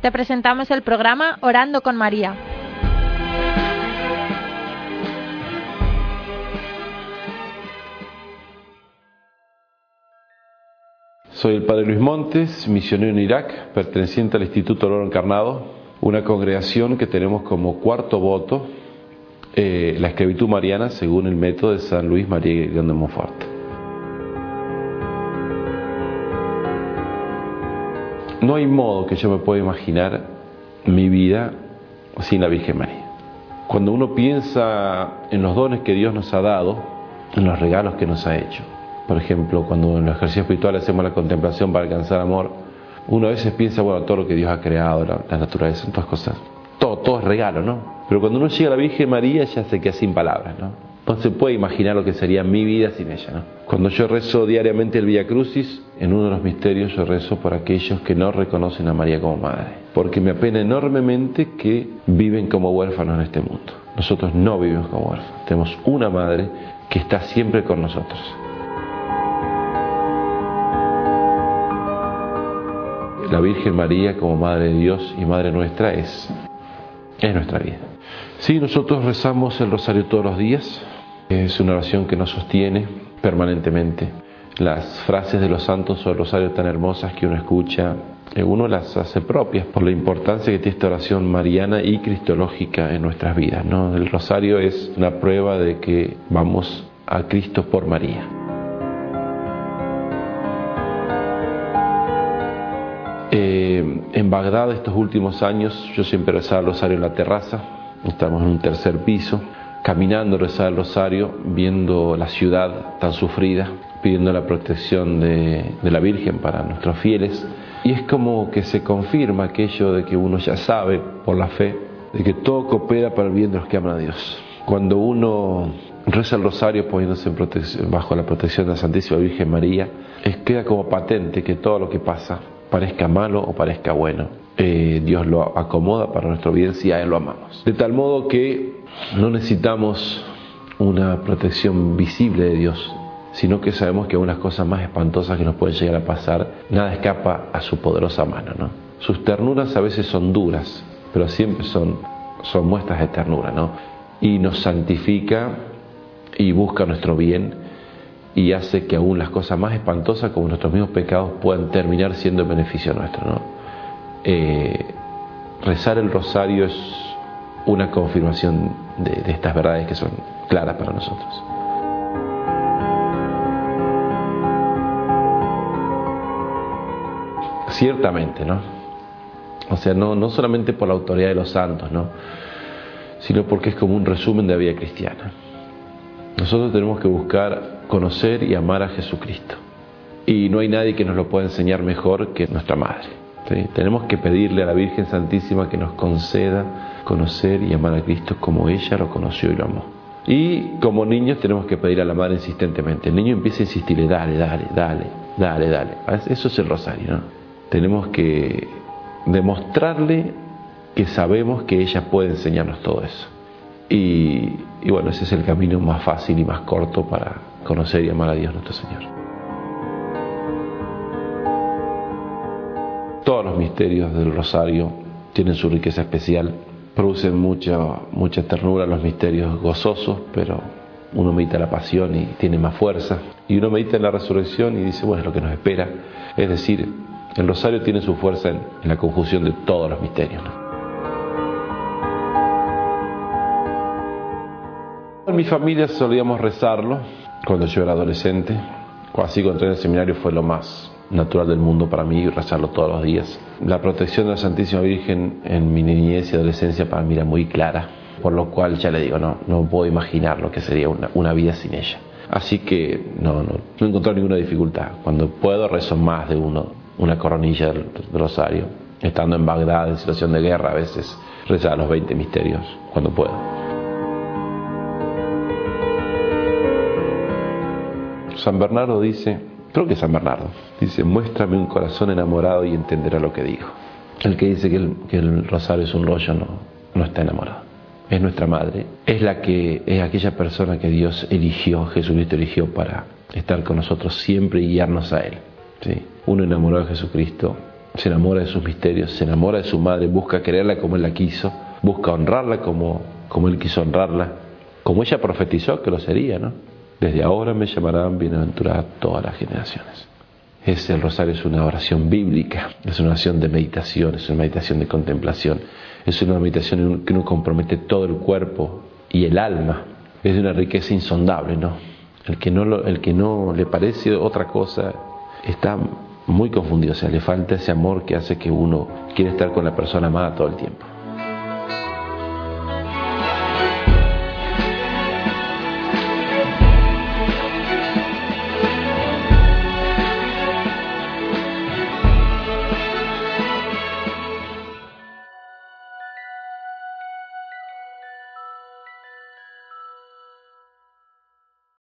te presentamos el programa Orando con María. Soy el Padre Luis Montes, misionero en Irak, perteneciente al Instituto Oro Encarnado, una congregación que tenemos como cuarto voto eh, la esclavitud mariana según el método de San Luis María de Montfort. No hay modo que yo me pueda imaginar mi vida sin la Virgen María. Cuando uno piensa en los dones que Dios nos ha dado, en los regalos que nos ha hecho, por ejemplo, cuando en el ejercicio espiritual hacemos la contemplación para alcanzar amor, uno a veces piensa, bueno, todo lo que Dios ha creado, la, naturaleza, todas cosas, todo, todo es regalo, ¿no? Pero cuando uno llega a la Virgen María ya se queda sin palabras, ¿no? No se puede imaginar lo que sería mi vida sin ella, ¿no? Cuando yo rezo diariamente el Via Crucis, en uno de los misterios yo rezo por aquellos que no reconocen a María como madre, porque me apena enormemente que viven como huérfanos en este mundo. Nosotros no vivimos como huérfanos, tenemos una madre que está siempre con nosotros. la Virgen María como Madre de Dios y Madre nuestra es, es nuestra vida. Sí, nosotros rezamos el rosario todos los días, es una oración que nos sostiene permanentemente. Las frases de los santos o el rosario tan hermosas que uno escucha, eh, uno las hace propias por la importancia que tiene esta oración mariana y cristológica en nuestras vidas. ¿no? El rosario es una prueba de que vamos a Cristo por María. Eh, en Bagdad estos últimos años yo siempre rezaba el rosario en la terraza, estamos en un tercer piso, caminando rezaba el rosario, viendo la ciudad tan sufrida, pidiendo la protección de, de la Virgen para nuestros fieles. Y es como que se confirma aquello de que uno ya sabe por la fe, de que todo coopera para el bien de los que aman a Dios. Cuando uno reza el rosario poniéndose bajo la protección de la Santísima Virgen María, es, queda como patente que todo lo que pasa parezca malo o parezca bueno. Eh, Dios lo acomoda para nuestro bien si a Él lo amamos. De tal modo que no necesitamos una protección visible de Dios, sino que sabemos que unas cosas más espantosas que nos pueden llegar a pasar, nada escapa a su poderosa mano. ¿no? Sus ternuras a veces son duras, pero siempre son, son muestras de ternura, ¿no? Y nos santifica y busca nuestro bien y hace que aún las cosas más espantosas como nuestros mismos pecados puedan terminar siendo en beneficio nuestro. ¿no? Eh, rezar el rosario es una confirmación de, estas verdades que son claras para nosotros. Ciertamente, ¿no? O sea, no, no solamente por la autoridad de los santos, ¿no? Sino porque es como un resumen de la vida cristiana. Nosotros tenemos que buscar conocer y amar a Jesucristo. Y no hay nadie que nos lo pueda enseñar mejor que nuestra Madre. Tenemos que pedirle a la Virgen Santísima que nos conceda conocer y amar a Cristo como ella lo conoció y lo amó. Y como niños tenemos que pedir a la Madre insistentemente. El niño empieza a insistirle, dale, dale, dale, dale, dale. Eso es el rosario, ¿no? Tenemos que demostrarle que sabemos que ella puede enseñarnos todo eso. Y, y bueno, ese es el camino más fácil y más corto para conocer y amar a Dios nuestro Señor. Todos los misterios del rosario tienen su riqueza especial, producen mucha, mucha ternura los misterios gozosos, pero uno medita la pasión y tiene más fuerza, y uno medita en la resurrección y dice, bueno, es lo que nos espera. Es decir, el rosario tiene su fuerza en, la conjunción de todos los misterios. En mi familia solíamos rezarlo cuando yo era adolescente. Así cuando entré en el seminario fue lo más natural del mundo para mí rezarlo todos los días. La protección de la Santísima Virgen en mi niñez y adolescencia para mí era muy clara, por lo cual ya le digo, no, no puedo imaginar lo que sería una, vida sin ella. Así que no, no, no he ninguna dificultad. Cuando puedo rezo más de uno, una coronilla del rosario. Estando en Bagdad en situación de guerra a veces rezar los 20 misterios cuando puedo. San Bernardo dice, creo que San Bernardo, dice, muéstrame un corazón enamorado y entenderá lo que digo. El que dice que el, rosario es un rollo no, no está enamorado. Es nuestra madre, es la que es aquella persona que Dios eligió, Jesucristo eligió para estar con nosotros siempre y guiarnos a Él. ¿sí? Uno enamorado de Jesucristo se enamora de sus misterios, se enamora de su madre, busca quererla como él la quiso, busca honrarla como, como él quiso honrarla, como ella profetizó que lo sería, ¿no? Desde ahora me llamarán bienaventurada todas las generaciones. Es el rosario es una oración bíblica, es una oración de meditación, es una meditación de contemplación, es una meditación que uno compromete todo el cuerpo y el alma. Es de una riqueza insondable, ¿no? El que no, el que no le parece otra cosa está muy confundido, o sea, le falta ese amor que hace que uno quiera estar con la persona amada todo el tiempo.